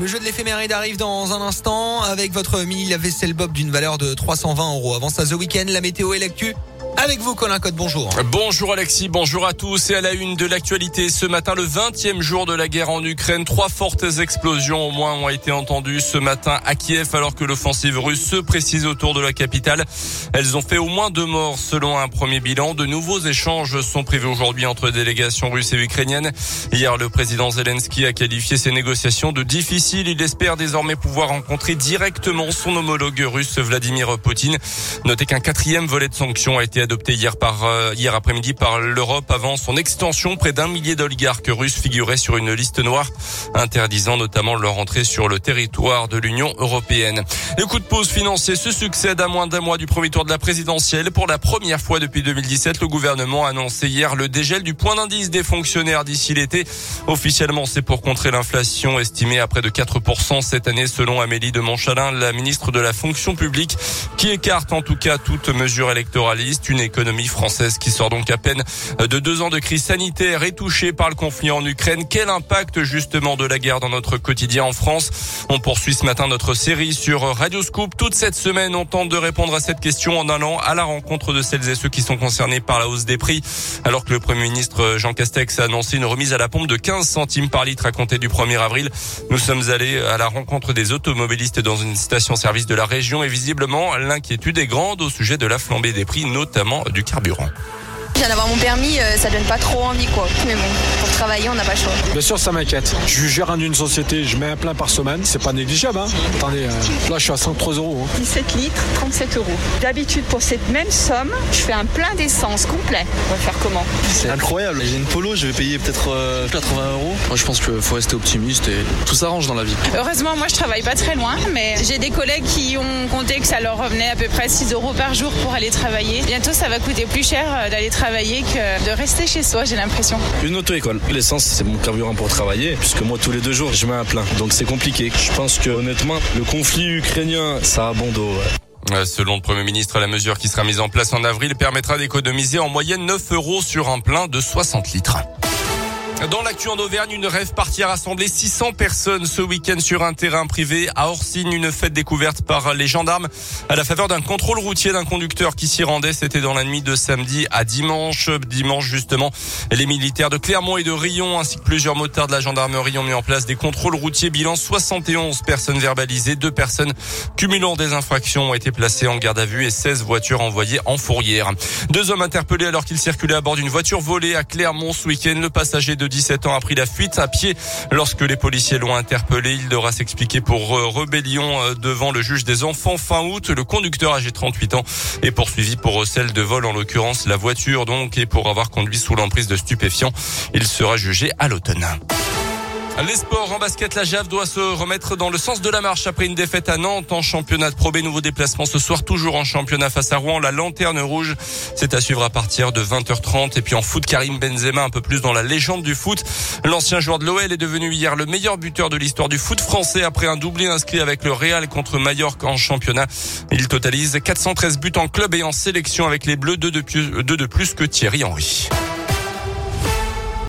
Le jeu de l'éphéméride arrive dans un instant avec votre mini lave-vaisselle Bob d'une valeur de 320 euros. Avant ça, The Weekend, la météo et l'actu avec vous, Colin Code, bonjour. Bonjour Alexis, bonjour à tous. Et à la une de l'actualité, ce matin, le 20e jour de la guerre en Ukraine, trois fortes explosions au moins ont été entendues ce matin à Kiev alors que l'offensive russe se précise autour de la capitale. Elles ont fait au moins deux morts selon un premier bilan. De nouveaux échanges sont prévus aujourd'hui entre délégations russes et ukrainiennes. Hier, le président Zelensky a qualifié ces négociations de difficiles. Il espère désormais pouvoir rencontrer directement son homologue russe Vladimir Poutine. Notez qu'un quatrième volet de sanctions a été adopté hier par euh, hier après-midi par l'Europe avant son extension. Près d'un millier d'oligarques russes figuraient sur une liste noire interdisant notamment leur entrée sur le territoire de l'Union européenne. Le coup de pause financier se succède à moins d'un mois du premier tour de la présidentielle. Pour la première fois depuis 2017, le gouvernement a annoncé hier le dégel du point d'indice des fonctionnaires d'ici l'été. Officiellement, c'est pour contrer l'inflation estimée à près de 4% cette année selon Amélie de Montchalin, la ministre de la fonction publique, qui écarte en tout cas toute mesure électoraliste économie française qui sort donc à peine de deux ans de crise sanitaire et touchée par le conflit en Ukraine. Quel impact justement de la guerre dans notre quotidien en France? On poursuit ce matin notre série sur Radio Scoop. Toute cette semaine, on tente de répondre à cette question en allant à la rencontre de celles et ceux qui sont concernés par la hausse des prix. Alors que le Premier ministre Jean Castex a annoncé une remise à la pompe de 15 centimes par litre à compter du 1er avril, nous sommes allés à la rencontre des automobilistes dans une station-service de la région et visiblement l'inquiétude est grande au sujet de la flambée des prix, notamment du carburant. Je viens d'avoir mon permis, euh, ça donne pas trop envie quoi. Mais bon, pour travailler, on n'a pas le choix. Bien sûr, ça m'inquiète. Je suis gérant d'une société, je mets un plein par semaine, c'est pas négligeable. Hein. Attendez, euh, là je suis à 103 euros. 17 hein. litres, 37 euros. D'habitude, pour cette même somme, je fais un plein d'essence complet. On va faire comment? C'est incroyable. J'ai une polo, je vais payer peut-être 80 euh, euros. Moi, je pense qu'il faut rester optimiste et tout s'arrange dans la vie. Heureusement, moi je travaille pas très loin, mais j'ai des collègues qui ont compté que ça leur revenait à peu près 6 euros par jour pour aller travailler. Bientôt, ça va coûter plus cher d'aller travailler que de rester chez soi, j'ai l'impression. Une auto-école. L'essence, c'est mon carburant pour travailler, puisque moi, tous les deux jours, je mets un plein. Donc c'est compliqué. Je pense que honnêtement, le conflit ukrainien, ça a bon dos. Selon le Premier ministre, la mesure qui sera mise en place en avril permettra d'économiser en moyenne 9 euros sur un plein de 60 litres. Dans l'actu en Auvergne, une rêve partie a rassemblé 600 personnes ce week-end sur un terrain privé à Orsine, une fête découverte par les gendarmes à la faveur d'un contrôle routier d'un conducteur qui s'y rendait. C'était dans la nuit de samedi à dimanche. Dimanche, justement, les militaires de Clermont et de Rion ainsi que plusieurs motards de la gendarmerie ont mis en place des contrôles routiers. Bilan 71 personnes verbalisées, deux personnes cumulant des infractions ont été placées en garde à vue et 16 voitures envoyées en fourrière. Deux hommes interpellés alors qu'ils circulaient à bord d'une voiture volée à Clermont ce week-end. Le passager de 17 ans a pris la fuite à pied lorsque les policiers l'ont interpellé. Il devra s'expliquer pour rébellion euh, devant le juge des enfants fin août. Le conducteur âgé de 38 ans est poursuivi pour recel de vol, en l'occurrence la voiture donc, et pour avoir conduit sous l'emprise de stupéfiants. Il sera jugé à l'automne. Les sports en basket, la JAV doit se remettre dans le sens de la marche après une défaite à Nantes en championnat de Pro B. Nouveau déplacement ce soir, toujours en championnat face à Rouen. La lanterne rouge, c'est à suivre à partir de 20h30. Et puis en foot, Karim Benzema, un peu plus dans la légende du foot. L'ancien joueur de l'OL est devenu hier le meilleur buteur de l'histoire du foot français après un doublé inscrit avec le Real contre Mallorca en championnat. Il totalise 413 buts en club et en sélection avec les Bleus, deux de plus que Thierry Henry.